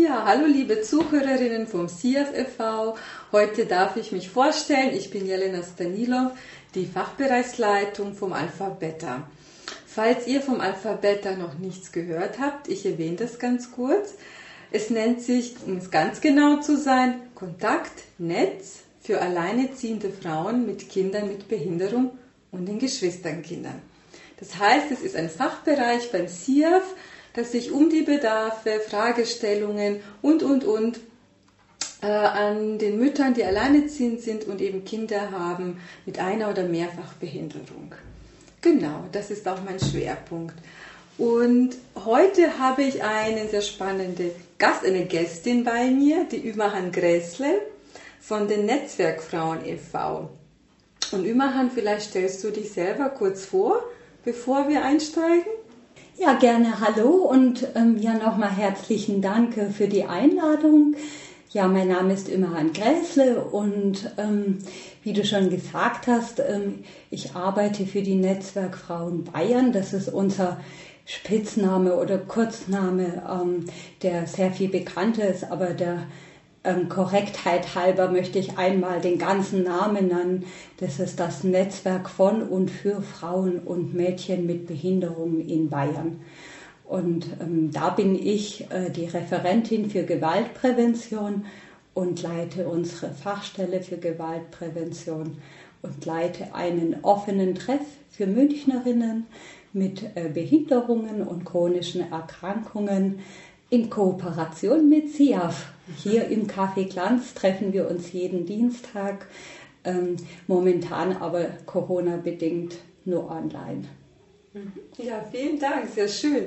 Ja, hallo liebe Zuhörerinnen vom CF e.V. Heute darf ich mich vorstellen. Ich bin Jelena Stanilov, die Fachbereichsleitung vom Alpha Beta. Falls ihr vom Alpha Beta noch nichts gehört habt, ich erwähne das ganz kurz. Es nennt sich, um es ganz genau zu sein, Kontaktnetz für alleineziehende Frauen mit Kindern mit Behinderung und den Geschwisternkindern. Das heißt, es ist ein Fachbereich beim CIAF, das sich um die Bedarfe, Fragestellungen und, und, und äh, an den Müttern, die alleinerziehend sind und eben Kinder haben mit einer oder mehrfach Behinderung. Genau, das ist auch mein Schwerpunkt. Und heute habe ich eine sehr spannende Gast, eine Gästin bei mir, die Ümahan Gräßle von den Netzwerkfrauen e.V. Und Ümahan, vielleicht stellst du dich selber kurz vor, bevor wir einsteigen? Ja, gerne hallo und ähm, ja nochmal herzlichen Dank für die Einladung. Ja, mein Name ist Immerhan Gräßle und ähm, wie du schon gesagt hast, ähm, ich arbeite für die Netzwerkfrauen Bayern. Das ist unser Spitzname oder Kurzname, ähm, der sehr viel bekannter ist, aber der ähm, Korrektheit halber möchte ich einmal den ganzen Namen nennen. Das ist das Netzwerk von und für Frauen und Mädchen mit Behinderungen in Bayern. Und ähm, da bin ich äh, die Referentin für Gewaltprävention und leite unsere Fachstelle für Gewaltprävention und leite einen offenen Treff für Münchnerinnen mit äh, Behinderungen und chronischen Erkrankungen in Kooperation mit SIAF. Hier im Café Glanz treffen wir uns jeden Dienstag, ähm, momentan aber Corona-bedingt nur online. Mhm. Ja, vielen Dank, sehr schön.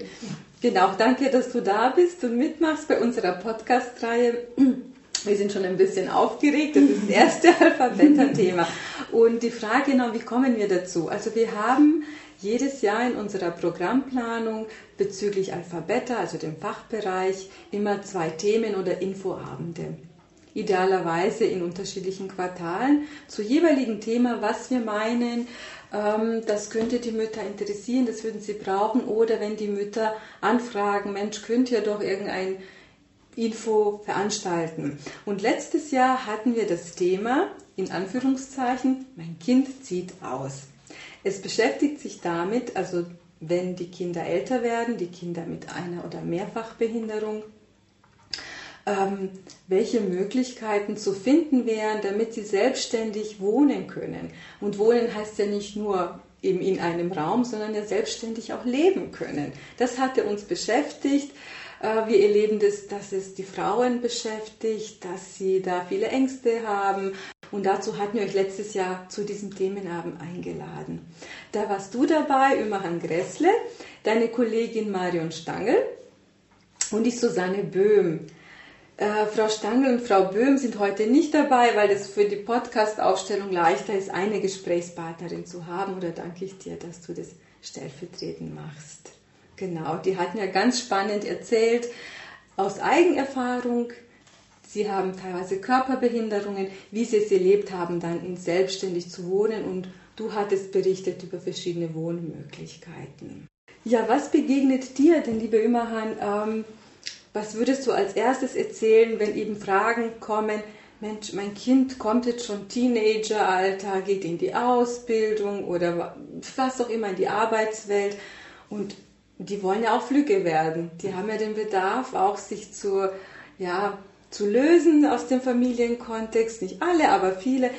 Genau, danke, dass du da bist und mitmachst bei unserer Podcast-Reihe. Wir sind schon ein bisschen aufgeregt, das ist das erste Alphabeta-Thema. Und die Frage genau, wie kommen wir dazu? Also wir haben jedes Jahr in unserer Programmplanung bezüglich Alphabeta, also dem Fachbereich, immer zwei Themen oder Infoabende. Idealerweise in unterschiedlichen Quartalen zu jeweiligen Thema, was wir meinen, ähm, das könnte die Mütter interessieren, das würden sie brauchen. Oder wenn die Mütter anfragen, Mensch, könnt ihr doch irgendein Info veranstalten. Und letztes Jahr hatten wir das Thema, in Anführungszeichen, mein Kind zieht aus. Es beschäftigt sich damit, also wenn die Kinder älter werden, die Kinder mit einer oder Mehrfachbehinderung, ähm, welche Möglichkeiten zu finden wären, damit sie selbstständig wohnen können. Und wohnen heißt ja nicht nur eben in einem Raum, sondern ja selbstständig auch leben können. Das hatte uns beschäftigt. Äh, wir erleben das, dass es die Frauen beschäftigt, dass sie da viele Ängste haben. Und dazu hatten wir euch letztes Jahr zu diesem Themenabend eingeladen. Da warst du dabei, Ümerhan Gressle, deine Kollegin Marion Stangl und die Susanne Böhm. Äh, Frau Stangl und Frau Böhm sind heute nicht dabei, weil es für die Podcast-Aufstellung leichter ist, eine Gesprächspartnerin zu haben. Oder danke ich dir, dass du das stellvertretend machst. Genau, die hatten ja ganz spannend erzählt aus Eigenerfahrung, Sie haben teilweise Körperbehinderungen, wie sie es erlebt haben, dann in selbstständig zu wohnen und du hattest berichtet über verschiedene Wohnmöglichkeiten. Ja, was begegnet dir denn, liebe Immerhan? Ähm, was würdest du als erstes erzählen, wenn eben Fragen kommen? Mensch, mein Kind kommt jetzt schon Teenageralter, geht in die Ausbildung oder was auch immer in die Arbeitswelt und die wollen ja auch flügge werden. Die haben ja den Bedarf, auch sich zur ja, zu lösen aus dem Familienkontext. Nicht alle, aber viele.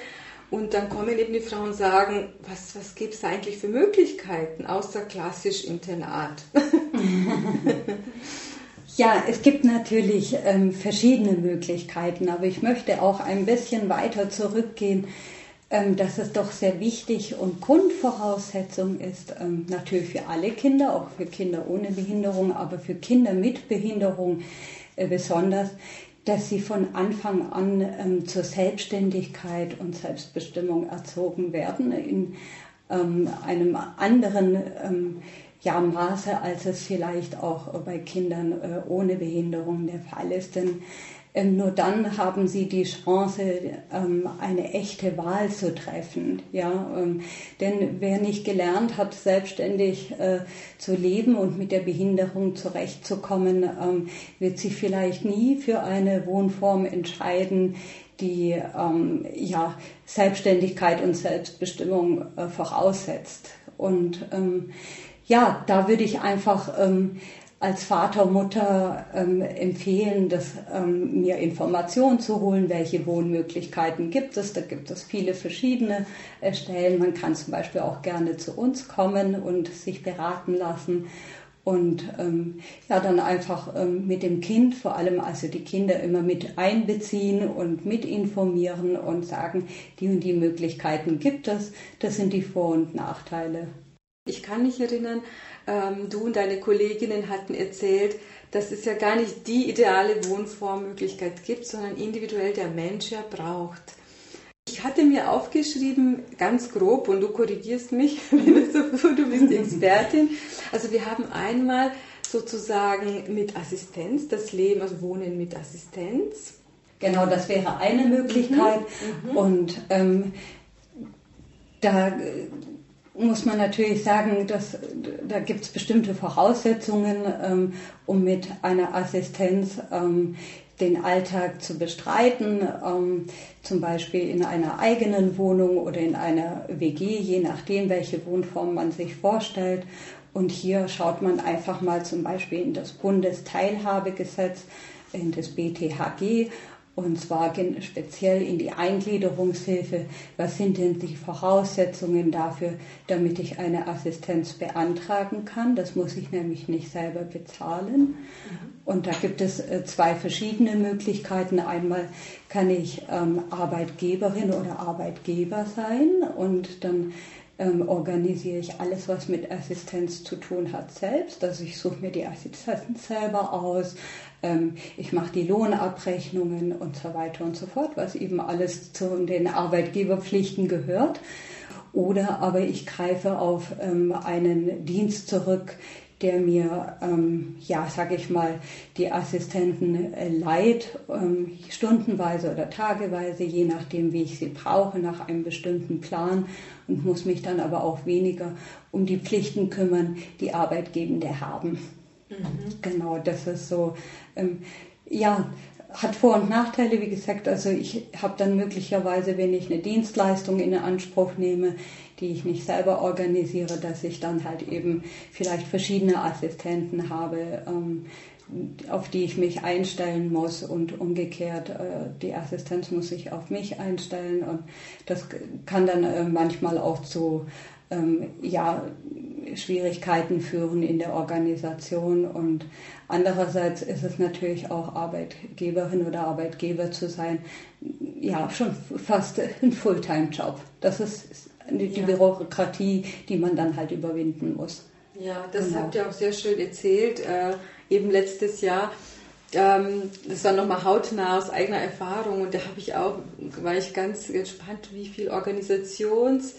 Und dann kommen eben die Frauen und sagen, was, was gibt es da eigentlich für Möglichkeiten, außer klassisch Internat? ja, es gibt natürlich ähm, verschiedene Möglichkeiten, aber ich möchte auch ein bisschen weiter zurückgehen, ähm, dass es doch sehr wichtig und Grundvoraussetzung ist, ähm, natürlich für alle Kinder, auch für Kinder ohne Behinderung, aber für Kinder mit Behinderung äh, besonders, dass sie von Anfang an ähm, zur Selbstständigkeit und Selbstbestimmung erzogen werden in ähm, einem anderen ähm, ja, Maße, als es vielleicht auch bei Kindern äh, ohne Behinderung der Fall ist. Denn ähm, nur dann haben sie die Chance, ähm, eine echte Wahl zu treffen. Ja, ähm, denn wer nicht gelernt hat, selbstständig äh, zu leben und mit der Behinderung zurechtzukommen, wird sich vielleicht nie für eine Wohnform entscheiden, die ja, Selbstständigkeit und Selbstbestimmung äh, voraussetzt. Und ja, da würde ich einfach ähm, als Vater, Mutter ähm, empfehlen, dass, ähm, mir Informationen zu holen, welche Wohnmöglichkeiten gibt es. Da gibt es viele verschiedene äh, Stellen. Man kann zum Beispiel auch gerne zu uns kommen und sich beraten lassen und ähm, ja dann einfach ähm, mit dem Kind vor allem also die Kinder immer mit einbeziehen und mit informieren und sagen, die und die Möglichkeiten gibt es. Das sind die Vor- und Nachteile. Ich kann mich erinnern, ähm, du und deine Kolleginnen hatten erzählt, dass es ja gar nicht die ideale Wohnformmöglichkeit gibt, sondern individuell der Mensch ja braucht. Ich hatte mir aufgeschrieben, ganz grob, und du korrigierst mich, du bist Expertin. Also wir haben einmal sozusagen mit Assistenz das Leben, also Wohnen mit Assistenz. Genau, das wäre eine Möglichkeit. Mhm. Mhm. Und ähm, da muss man natürlich sagen, dass da gibt es bestimmte Voraussetzungen, ähm, um mit einer Assistenz ähm, den Alltag zu bestreiten, ähm, zum Beispiel in einer eigenen Wohnung oder in einer WG, je nachdem, welche Wohnform man sich vorstellt. Und hier schaut man einfach mal zum Beispiel in das Bundesteilhabegesetz, in das BTHG und zwar speziell in die Eingliederungshilfe. Was sind denn die Voraussetzungen dafür, damit ich eine Assistenz beantragen kann? Das muss ich nämlich nicht selber bezahlen. Mhm. Und da gibt es äh, zwei verschiedene Möglichkeiten. Einmal kann ich ähm, Arbeitgeberin oder Arbeitgeber sein und dann ähm, organisiere ich alles, was mit Assistenz zu tun hat, selbst. Also ich suche mir die Assistenz selber aus, ähm, ich mache die Lohnabrechnungen und so weiter und so fort, was eben alles zu den Arbeitgeberpflichten gehört. Oder aber ich greife auf ähm, einen Dienst zurück, der mir, ähm, ja, sage ich mal, die Assistenten äh, leiht, ähm, stundenweise oder tageweise, je nachdem, wie ich sie brauche, nach einem bestimmten Plan und muss mich dann aber auch weniger um die Pflichten kümmern, die Arbeitgebende haben. Mhm. Genau, das ist so, ähm, ja, hat Vor- und Nachteile, wie gesagt. Also ich habe dann möglicherweise, wenn ich eine Dienstleistung in Anspruch nehme, die ich nicht selber organisiere, dass ich dann halt eben vielleicht verschiedene Assistenten habe, ähm, auf die ich mich einstellen muss und umgekehrt, äh, die Assistenz muss sich auf mich einstellen und das kann dann äh, manchmal auch zu ähm, ja, Schwierigkeiten führen in der Organisation und andererseits ist es natürlich auch Arbeitgeberin oder Arbeitgeber zu sein, ja, schon fast ein Fulltime-Job. Das ist die ja. Bürokratie, die man dann halt überwinden muss. Ja, das genau. habt ihr auch sehr schön erzählt, äh, eben letztes Jahr. Ähm, das war nochmal hautnah aus eigener Erfahrung und da habe ich auch, war ich ganz gespannt, wie viel Organisations-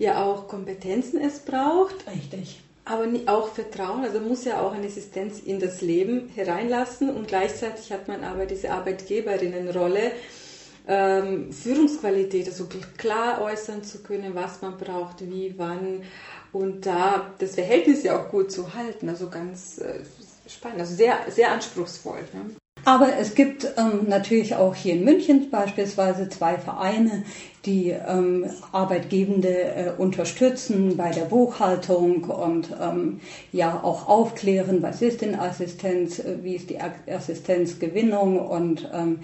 ja auch Kompetenzen es braucht. Richtig. Aber auch Vertrauen, also muss ja auch eine Assistenz in das Leben hereinlassen und gleichzeitig hat man aber diese Arbeitgeberinnenrolle, ähm, Führungsqualität, also klar äußern zu können, was man braucht, wie, wann und da das Verhältnis ja auch gut zu halten, also ganz äh, spannend, also sehr, sehr anspruchsvoll. Ne? Aber es gibt ähm, natürlich auch hier in München beispielsweise zwei Vereine, die ähm, Arbeitgebende äh, unterstützen bei der Buchhaltung und ähm, ja auch aufklären, was ist denn Assistenz, äh, wie ist die Assistenzgewinnung und ähm,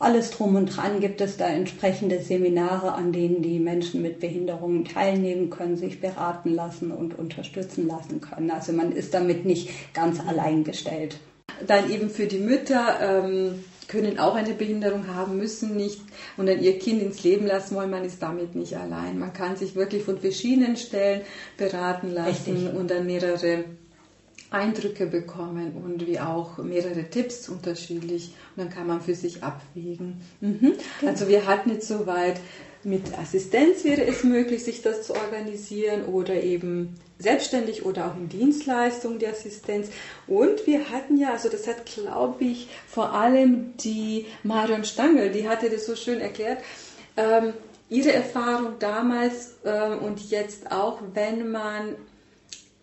alles drum und dran gibt es da entsprechende Seminare, an denen die Menschen mit Behinderungen teilnehmen können, sich beraten lassen und unterstützen lassen können. Also man ist damit nicht ganz allein gestellt dann eben für die Mütter ähm, können auch eine Behinderung haben, müssen nicht und dann ihr Kind ins Leben lassen wollen, man ist damit nicht allein. Man kann sich wirklich von verschiedenen Stellen beraten lassen Richtig. und dann mehrere Eindrücke bekommen und wie auch mehrere Tipps unterschiedlich und dann kann man für sich abwägen. Mhm. Genau. Also wir hatten jetzt soweit mit Assistenz wäre es möglich, sich das zu organisieren oder eben selbstständig oder auch in Dienstleistung die Assistenz. Und wir hatten ja, also das hat, glaube ich, vor allem die Marion Stangl, die hatte das so schön erklärt, ähm, ihre Erfahrung damals ähm, und jetzt auch, wenn man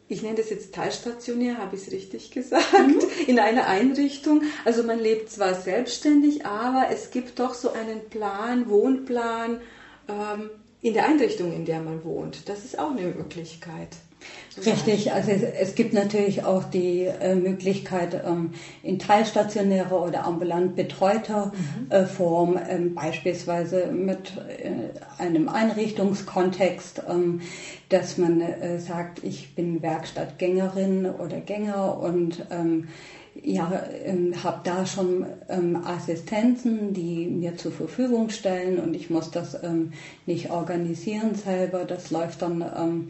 ich nenne das jetzt teilstationär, habe ich es richtig gesagt, mhm. in einer Einrichtung. Also man lebt zwar selbstständig, aber es gibt doch so einen Plan, Wohnplan ähm, in der Einrichtung, in der man wohnt. Das ist auch eine Möglichkeit. Richtig, also es, es, gibt natürlich auch die äh, Möglichkeit ähm, in teilstationärer oder ambulant betreuter mhm. äh, Form, ähm, beispielsweise mit äh, einem Einrichtungskontext, ähm, dass man äh, sagt, ich bin Werkstattgängerin oder Gänger und ähm, ja, ähm, habe da schon ähm, Assistenzen, die mir zur Verfügung stellen und ich muss das ähm, nicht organisieren selber. Das läuft dann ähm,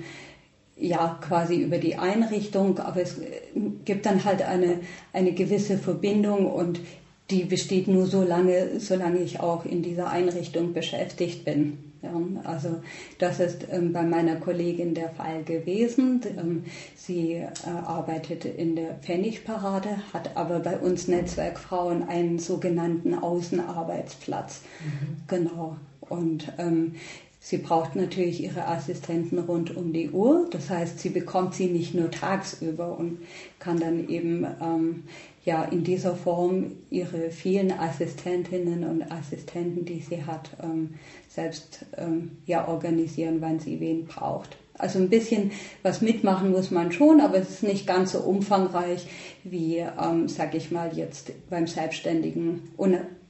ja quasi über die Einrichtung, aber es äh, gibt dann halt eine, eine gewisse Verbindung und die besteht nur so lange, solange ich auch in dieser Einrichtung beschäftigt bin. Ja, also das ist ähm, bei meiner Kollegin der Fall gewesen. Ähm, sie äh, arbeitet in der Pfennigparade, hat aber bei uns Netzwerkfrauen einen sogenannten Außenarbeitsplatz. Mhm. Genau. Und ähm, Sie braucht natürlich ihre Assistenten rund um die Uhr. Das heißt, sie bekommt sie nicht nur tagsüber und kann dann eben ähm, ja in dieser Form ihre vielen Assistentinnen und Assistenten, die sie hat, ähm, selbst ähm, ja organisieren, wann sie wen braucht. Also ein bisschen was mitmachen muss man schon, aber es ist nicht ganz so umfangreich wie, ähm, sag ich mal, jetzt beim selbstständigen,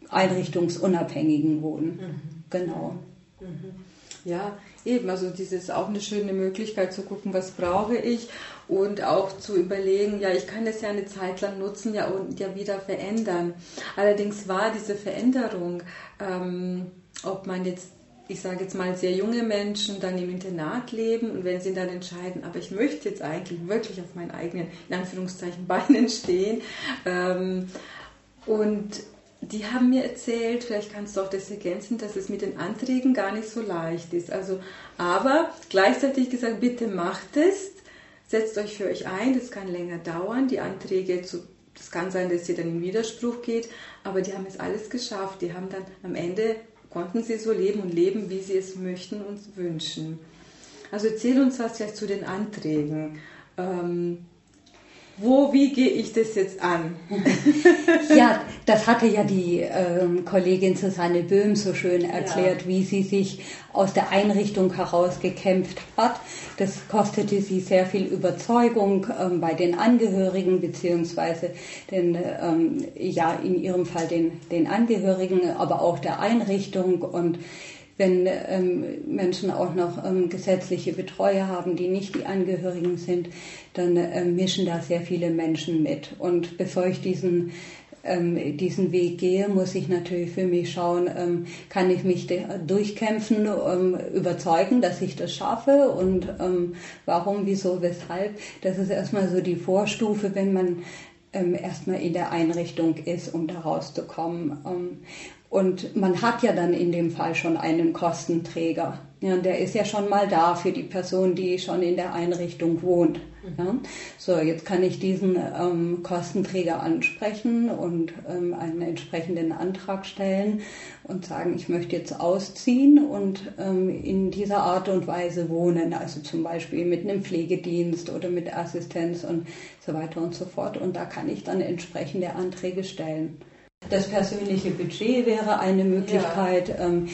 einrichtungsunabhängigen Wohnen. Mhm. Genau. Mhm. Ja, eben, also das ist auch eine schöne Möglichkeit zu gucken, was brauche ich und auch zu überlegen, ja, ich kann das ja eine Zeit lang nutzen ja, und ja wieder verändern. Allerdings war diese Veränderung, ähm, ob man jetzt ich sage jetzt mal, sehr junge Menschen dann im Internat leben und wenn sie dann entscheiden, aber ich möchte jetzt eigentlich wirklich auf meinen eigenen, in Anführungszeichen, Beinen stehen ähm, und die haben mir erzählt, vielleicht kannst du auch das ergänzen, dass es mit den Anträgen gar nicht so leicht ist. Also, aber gleichzeitig gesagt, bitte macht es, setzt euch für euch ein, das kann länger dauern. Die Anträge, zu, das kann sein, dass ihr dann in Widerspruch geht, aber die haben es alles geschafft. Die haben dann am Ende, konnten sie so leben und leben, wie sie es möchten und wünschen. Also erzähl uns was vielleicht zu den Anträgen. Ähm, wo, wie gehe ich das jetzt an? ja, das hatte ja die ähm, Kollegin Susanne Böhm so schön erklärt, ja. wie sie sich aus der Einrichtung heraus gekämpft hat. Das kostete sie sehr viel Überzeugung ähm, bei den Angehörigen, beziehungsweise den, ähm, ja, in ihrem Fall den, den Angehörigen, aber auch der Einrichtung und wenn ähm, Menschen auch noch ähm, gesetzliche Betreuer haben, die nicht die Angehörigen sind, dann ähm, mischen da sehr viele Menschen mit. Und bevor ich diesen ähm, diesen Weg gehe, muss ich natürlich für mich schauen, ähm, kann ich mich durchkämpfen, ähm, überzeugen, dass ich das schaffe und warum, wieso, weshalb. Das ist erstmal so die Vorstufe, wenn man erstmal in der Einrichtung ist, um da rauszukommen. Und man hat ja dann in dem Fall schon einen Kostenträger. Ja, der ist ja schon mal da für die Person, die schon in der Einrichtung wohnt. Ja. So, jetzt kann ich diesen ähm, Kostenträger ansprechen und ähm, einen entsprechenden Antrag stellen und sagen, ich möchte jetzt ausziehen und ähm, in dieser Art und Weise wohnen, also zum Beispiel mit einem Pflegedienst oder mit Assistenz und so weiter und so fort. Und da kann ich dann entsprechende Anträge stellen. Das persönliche Budget wäre eine Möglichkeit. Ja. Ähm,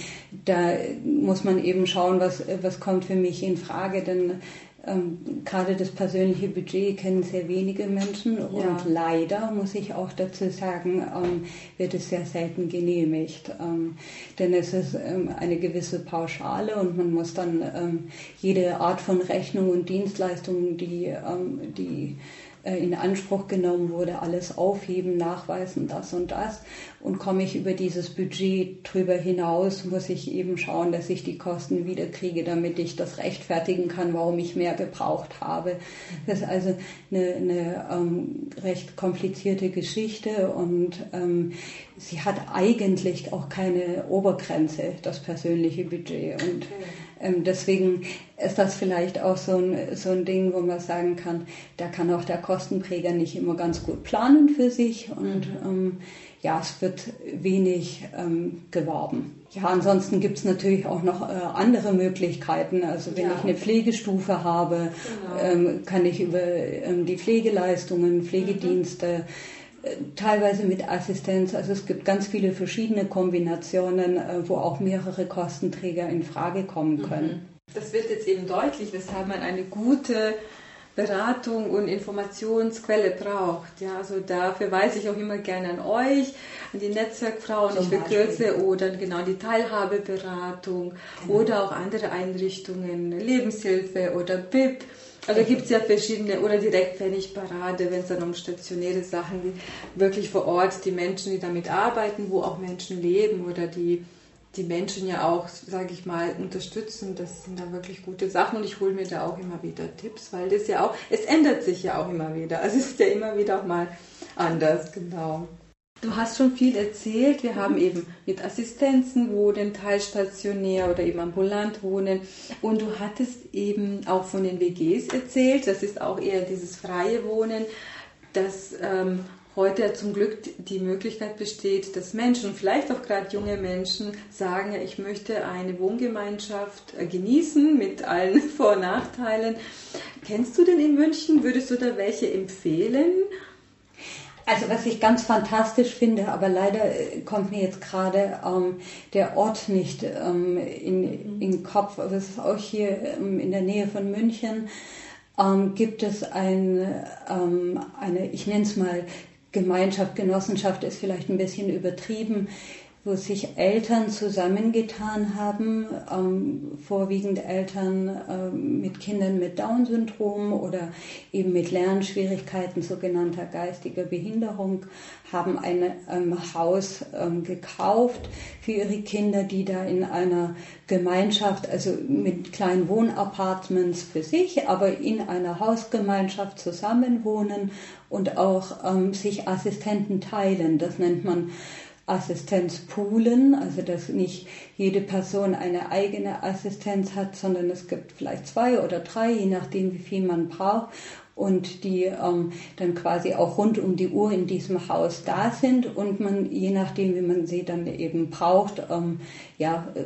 da muss man eben schauen, was, was kommt für mich in Frage, denn ähm, gerade das persönliche Budget kennen sehr wenige Menschen ja. und leider, muss ich auch dazu sagen, ähm, wird es sehr selten genehmigt. Ähm, denn es ist ähm, eine gewisse Pauschale und man muss dann ähm, jede Art von Rechnung und Dienstleistung, die, die in Anspruch genommen wurde, alles aufheben, nachweisen, das und das. Und komme ich über dieses Budget drüber hinaus, muss ich eben schauen, dass ich die Kosten wiederkriege, damit ich das rechtfertigen kann, warum ich mehr gebraucht habe. Das ist also eine, eine ähm, recht komplizierte Geschichte und ähm, sie hat eigentlich auch keine Obergrenze, das persönliche Budget. Und ähm, deswegen ist das vielleicht auch so ein, so ein Ding, wo man sagen kann, da kann auch der Kostenträger nicht immer ganz gut planen für sich und mhm. ähm, ja, es wird wenig ähm, geworben. Ja, ansonsten gibt es natürlich auch noch äh, andere Möglichkeiten. Also wenn ja. ich eine Pflegestufe habe, genau. ähm, kann ich über ähm, die Pflegeleistungen, Pflegedienste, mhm teilweise mit Assistenz. Also es gibt ganz viele verschiedene Kombinationen, äh, wo auch mehrere Kostenträger in Frage kommen mhm. können. Das wird jetzt eben deutlich, weshalb man eine gute Beratung und Informationsquelle braucht. Ja, also da verweise ich auch immer gerne an euch, an die Netzwerkfrauen, ich verkürze, oder genau die Teilhabeberatung genau. oder auch andere Einrichtungen, Lebenshilfe oder BIP. Also gibt es ja verschiedene, oder Direktpfennigparade, wenn es dann um stationäre Sachen geht, wirklich vor Ort die Menschen, die damit arbeiten, wo auch Menschen leben oder die die Menschen ja auch, sage ich mal, unterstützen. Das sind da wirklich gute Sachen und ich hole mir da auch immer wieder Tipps, weil das ja auch, es ändert sich ja auch immer wieder. Also es ist ja immer wieder auch mal anders, genau. Du hast schon viel erzählt. Wir haben eben mit Assistenzen wohnen, teilstationär oder eben ambulant wohnen. Und du hattest eben auch von den WGs erzählt. Das ist auch eher dieses freie Wohnen, das ähm, heute zum Glück die Möglichkeit besteht, dass Menschen, vielleicht auch gerade junge Menschen, sagen, ich möchte eine Wohngemeinschaft äh, genießen mit allen Vor- und Nachteilen. Kennst du denn in München? Würdest du da welche empfehlen? Also was ich ganz fantastisch finde, aber leider äh, kommt mir jetzt gerade ähm, der Ort nicht ähm, in, in den Kopf, aber es ist auch hier ähm, in der Nähe von München, ähm, gibt es ein, ähm, eine, ich nenne es mal Gemeinschaft, Genossenschaft ist vielleicht ein bisschen übertrieben, wo sich Eltern zusammengetan haben, ähm, vorwiegend Eltern ähm, mit Kindern mit Down-Syndrom oder eben mit Lernschwierigkeiten, sogenannter geistiger Behinderung, haben ein ähm, Haus ähm, gekauft für ihre Kinder, die da in einer Gemeinschaft, also mit kleinen Wohnapartments für sich, aber in einer Hausgemeinschaft zusammenwohnen und auch ähm, sich Assistenten teilen. Das nennt man Assistenzpoolen, also dass nicht jede Person eine eigene Assistenz hat, sondern es gibt vielleicht zwei oder drei, je nachdem, wie viel man braucht und die ähm, dann quasi auch rund um die Uhr in diesem Haus da sind und man je nachdem, wie man sie dann eben braucht, ähm, ja, äh,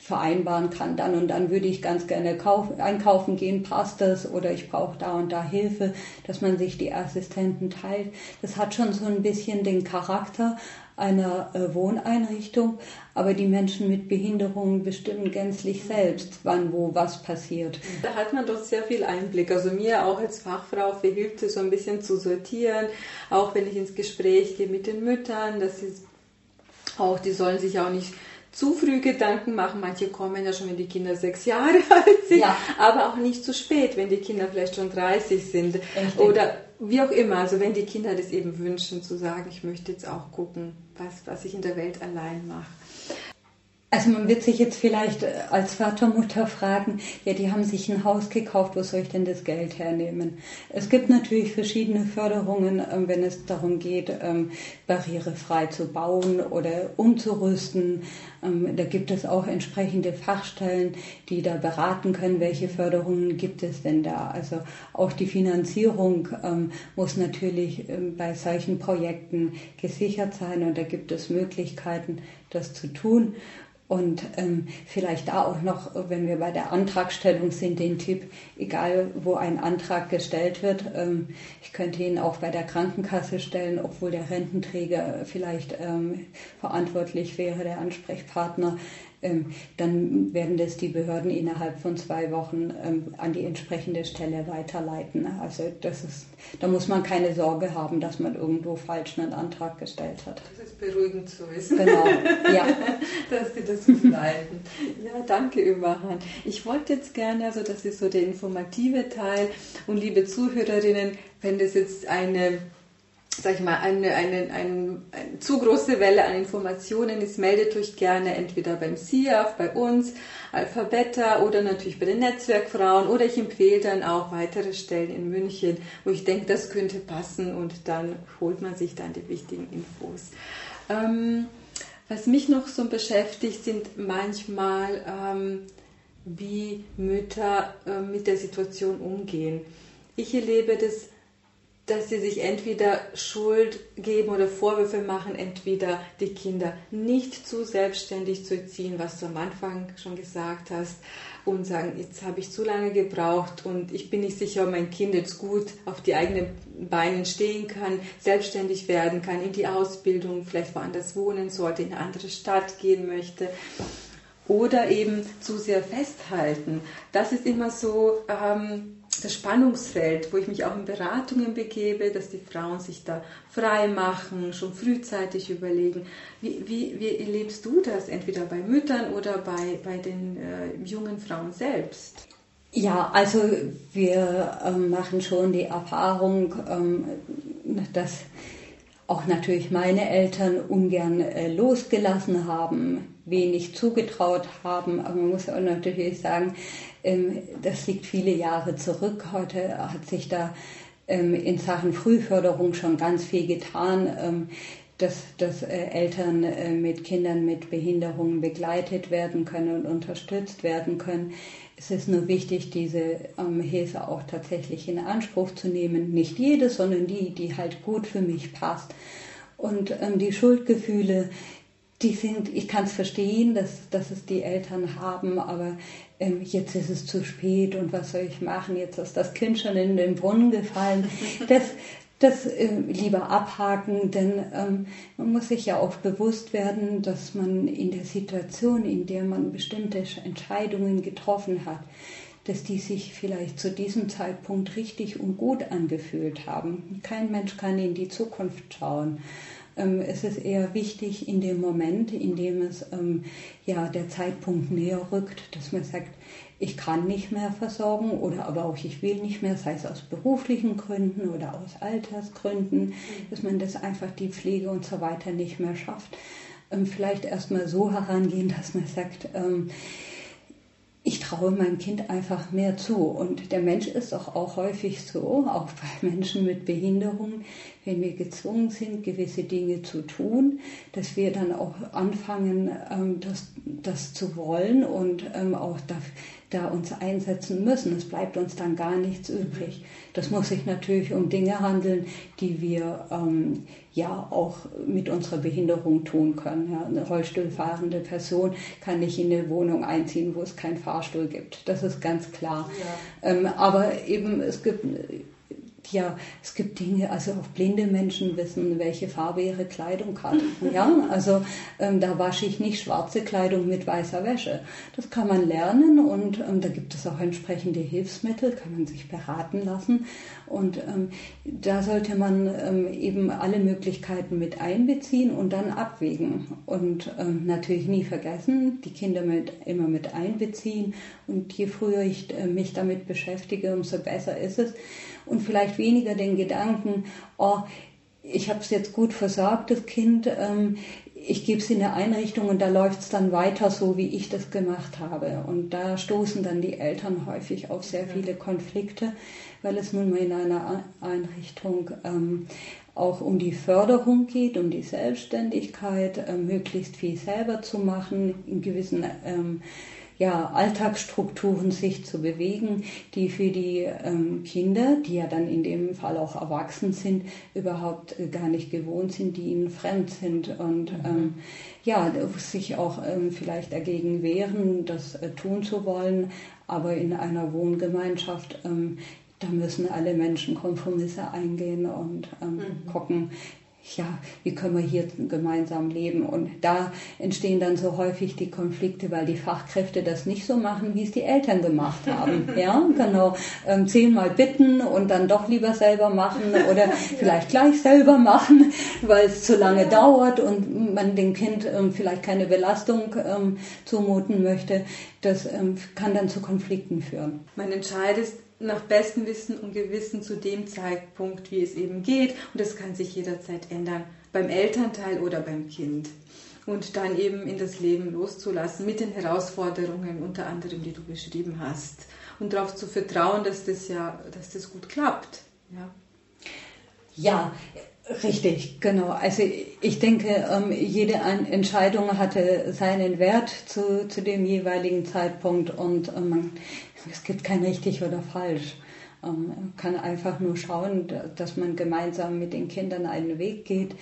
vereinbaren kann. Dann und dann würde ich ganz gerne kauf, einkaufen gehen, passt das oder ich brauche da und da Hilfe, dass man sich die Assistenten teilt. Das hat schon so ein bisschen den Charakter einer äh, Wohneinrichtung, aber die Menschen mit Behinderungen bestimmen gänzlich selbst, wann wo was passiert. Da hat man doch sehr viel Einblick. Also mir auch als Fachfrau verhilft es so ein bisschen zu sortieren, auch wenn ich ins Gespräch gehe mit den Müttern, dass sie auch, die sollen sich auch nicht zu früh Gedanken machen. Manche kommen ja schon, wenn die Kinder sechs Jahre alt sind, ja. aber auch nicht zu spät, wenn die Kinder vielleicht schon 30 sind. Richtig. Oder wie auch immer, also wenn die Kinder das eben wünschen, zu sagen, ich möchte jetzt auch gucken, was, was ich in der Welt allein mache. Also man wird sich jetzt vielleicht äh, als Vater, Mutter fragen, ja, die haben sich ein Haus gekauft, wo soll ich denn das Geld hernehmen? Es gibt natürlich verschiedene Förderungen, ähm, wenn es darum geht, ähm, barrierefrei zu bauen oder umzurüsten. Ähm, da gibt es auch entsprechende Fachstellen, die da beraten können, welche Förderungen gibt es denn da. Also auch die Finanzierung muss natürlich bei solchen Projekten gesichert sein und da gibt es Möglichkeiten, das zu tun. Und ähm, vielleicht da auch noch, wenn wir bei der Antragstellung sind, den Tipp, egal wo ein Antrag gestellt wird, ähm, ich könnte ihn auch bei der Krankenkasse stellen, obwohl der Rententräger vielleicht ähm, verantwortlich wäre, der Ansprechpartner. Ähm, dann werden das die Behörden innerhalb von zwei Wochen ähm, an die entsprechende Stelle weiterleiten. Also das ist, da muss man keine Sorge haben, dass man irgendwo falsch einen Antrag gestellt hat. Das ist beruhigend zu wissen. Genau, ja. dass Sie das begleiten. Ja, danke, Überhand. Ich wollte jetzt gerne, also das ist so der informative Teil und liebe Zuhörerinnen, wenn das jetzt eine sag ich mal, eine, eine, eine, eine, zu große Welle an Informationen ist, meldet euch gerne entweder beim CIAF, bei uns, Alphabeta oder natürlich bei den Netzwerkfrauen oder ich empfehle dann auch weitere Stellen in München, wo ich denke, das könnte passen und dann holt man sich dann die wichtigen Infos. Ähm, was mich noch so beschäftigt, sind manchmal, ähm, wie Mütter äh, mit der Situation umgehen. Ich erlebe das dass sie sich entweder Schuld geben oder Vorwürfe machen, entweder die Kinder nicht zu selbstständig zu erziehen, was du am Anfang schon gesagt hast, und sagen, jetzt habe ich zu lange gebraucht und ich bin nicht sicher, ob mein Kind jetzt gut auf die eigenen Beinen stehen kann, selbstständig werden kann, in die Ausbildung, vielleicht woanders wohnen sollte, in eine andere Stadt gehen möchte oder eben zu sehr festhalten. Das ist immer so ähm, das Spannungsfeld, wo ich mich auch in Beratungen begebe, dass die Frauen sich da frei machen, schon frühzeitig überlegen. Wie, wie, wie erlebst du das, entweder bei Müttern oder bei, bei den äh, jungen Frauen selbst? Ja, also wir ähm, machen schon die Erfahrung, ähm, dass auch natürlich meine Eltern ungern äh, losgelassen haben, wenig zugetraut haben. Aber man muss auch natürlich sagen, das liegt viele Jahre zurück. Heute hat sich da ähm, in Sachen Frühförderung schon ganz viel getan. Ähm, dass, dass äh, Eltern äh, mit Kindern mit Behinderungen begleitet werden können und unterstützt werden können. Es ist nur wichtig, diese Hilfe auch tatsächlich in Anspruch zu nehmen. Nicht jede, sondern die, die halt gut für mich passt. Und die Schuldgefühle, die sind, ich kann es verstehen, dass, dass es die Eltern haben, aber ähm, jetzt ist es zu spät und was soll ich machen? Jetzt ist das Kind schon in den Brunnen gefallen. Das, das äh, lieber abhaken, denn ähm, man muss sich ja auch bewusst werden, dass man in der Situation, in der man bestimmte Entscheidungen getroffen hat, dass die sich vielleicht zu diesem Zeitpunkt richtig und gut angefühlt haben. Kein Mensch kann in die Zukunft schauen. Ähm, es ist eher wichtig in dem Moment, in dem es ähm, ja der Zeitpunkt näher rückt, dass man sagt, ich kann nicht mehr versorgen oder aber auch ich will nicht mehr, sei es aus beruflichen Gründen oder aus Altersgründen, dass man das einfach die Pflege und so weiter nicht mehr schafft. Ähm, vielleicht erstmal so herangehen, dass man sagt, ich traue meinem Kind einfach mehr zu. Und der Mensch ist auch, auch häufig so, auch bei Menschen mit Behinderungen, wenn wir gezwungen sind, gewisse Dinge zu tun, dass wir dann auch anfangen, ähm, das, das zu wollen und ähm, auch da, uns einsetzen müssen. Es bleibt uns dann gar nichts übrig. Das muss sich natürlich um Dinge handeln, die wir ähm, ja auch mit unserer Behinderung tun können. Ja, eine Rollstuhlfahrende Person kann nicht in eine Wohnung einziehen, wo es keinen Fahrstuhl gibt. Das ist ganz klar. Ja. Ähm, aber eben es gibt ja, es gibt Dinge, also auch blinde Menschen wissen, welche Farbe ihre Kleidung hat. Ja, also ähm, da wasche ich nicht schwarze Kleidung mit weißer Wäsche. Das kann man lernen und ähm, da gibt es auch entsprechende Hilfsmittel, kann man sich beraten lassen. Und ähm, da sollte man ähm, eben alle Möglichkeiten mit einbeziehen und dann abwägen. Und ähm, natürlich nie vergessen, die Kinder mit, immer mit einbeziehen. Und je früher ich äh, mich damit beschäftige, umso besser ist es und vielleicht weniger den Gedanken, oh, ich habe es jetzt gut versorgt, das Kind, ähm, ich gebe es in eine Einrichtung und da läuft es dann weiter so, wie ich das gemacht habe. Und da stoßen dann die Eltern häufig auf sehr viele Konflikte, weil es nun mal in einer Einrichtung ähm, auch um die Förderung geht, um die Selbstständigkeit, äh, möglichst viel selber zu machen, in gewissen ähm, ja, Alltagsstrukturen sich zu bewegen, die für die ähm, Kinder, die ja dann in dem Fall auch erwachsen sind, überhaupt äh, gar nicht gewohnt sind, die ihnen fremd sind und mhm. ähm, ja, sich auch ähm, vielleicht dagegen wehren, das äh, tun zu wollen, aber in einer Wohngemeinschaft ähm, da müssen alle Menschen Kompromisse eingehen und ähm, mhm. gucken, ja, wie können wir hier gemeinsam leben? Und da entstehen dann so häufig die Konflikte, weil die Fachkräfte das nicht so machen, wie es die Eltern gemacht haben. ja, genau. Ähm, zehnmal bitten und dann doch lieber selber machen oder vielleicht gleich selber machen, weil es zu lange dauert und man dem Kind ähm, vielleicht keine Belastung ähm, zumuten möchte. Das ähm, kann dann zu Konflikten führen. Man entscheidet nach bestem Wissen und Gewissen zu dem Zeitpunkt, wie es eben geht. Und das kann sich jederzeit ändern, beim Elternteil oder beim Kind. Und dann eben in das Leben loszulassen mit den Herausforderungen, unter anderem, die du beschrieben hast. Und darauf zu vertrauen, dass das ja, dass das gut klappt. Ja. Ja, Richtig, genau. Also ich denke, ähm, jede Entscheidung hatte seinen Wert zu, zu dem jeweiligen Zeitpunkt und ähm, man es gibt kein richtig oder falsch. Ähm, man kann einfach nur schauen, dass man gemeinsam mit den Kindern einen Weg geht,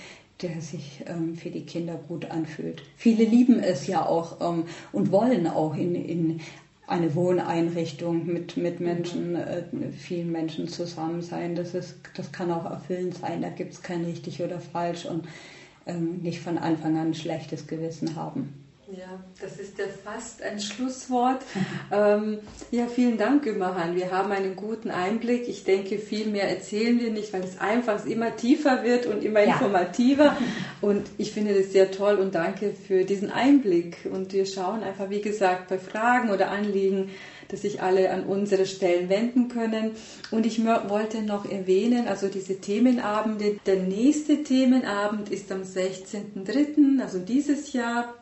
der sich ähm, für die Kinder gut anfühlt. Viele lieben es ja auch ähm, und wollen auch in, in eine Wohneinrichtung mit, mit Menschen, äh, vielen Menschen zusammen sein. Das, ist, das kann auch erfüllend sein. Da gibt es kein richtig oder falsch und nicht von Anfang an ein schlechtes Gewissen haben. Ja, das ist ja fast ein Schlusswort. ähm, ja, vielen Dank, Immerhan. Wir haben einen guten Einblick. Ich denke, viel mehr erzählen wir nicht, weil es einfach immer tiefer wird und immer ja. informativer. Und ich finde das sehr toll und danke für diesen Einblick. Und wir schauen einfach, wie gesagt, bei Fragen oder Anliegen, dass sich alle an unsere Stellen wenden können. Und ich wollte noch erwähnen, also diese Themenabende. Der nächste Themenabend ist am 16.03., also dieses Jahr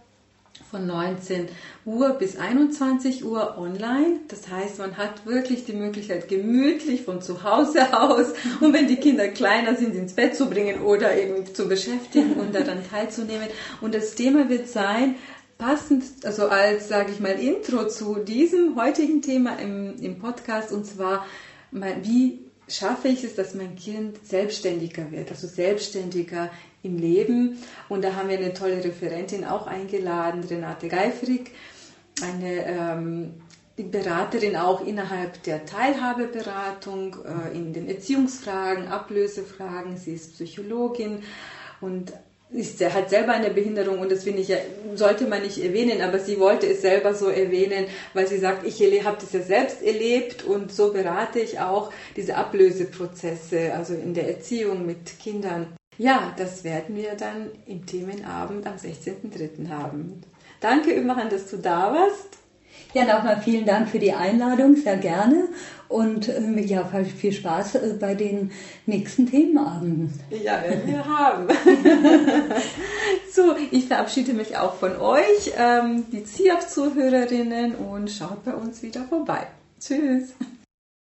von 19 Uhr bis 21 Uhr online. Das heißt, man hat wirklich die Möglichkeit, gemütlich von zu Hause aus und wenn die Kinder kleiner sind, ins Bett zu bringen oder eben zu beschäftigen und daran teilzunehmen. Und das Thema wird sein, passend, also als, sage ich mal, Intro zu diesem heutigen Thema im, im Podcast und zwar, wie schaffe ich es, dass mein Kind selbstständiger wird, also selbstständiger im Leben. Und da haben wir eine tolle Referentin auch eingeladen, Renate Geifrig, eine ähm, Beraterin auch innerhalb der Teilhabeberatung äh, in den Erziehungsfragen, Ablösefragen. Sie ist Psychologin und ist, hat selber eine Behinderung und das finde ich ja, sollte man nicht erwähnen, aber sie wollte es selber so erwähnen, weil sie sagt, ich habe das ja selbst erlebt und so berate ich auch diese Ablöseprozesse, also in der Erziehung mit Kindern. Ja, das werden wir dann im Themenabend am 16.03. haben. Danke, Imran, dass du da warst. Ja, nochmal vielen Dank für die Einladung, sehr gerne. Und ähm, ja, viel Spaß äh, bei den nächsten Themenabenden. Ja, werden wir haben. so, ich verabschiede mich auch von euch, ähm, die ZIAF-Zuhörerinnen, und schaut bei uns wieder vorbei. Tschüss.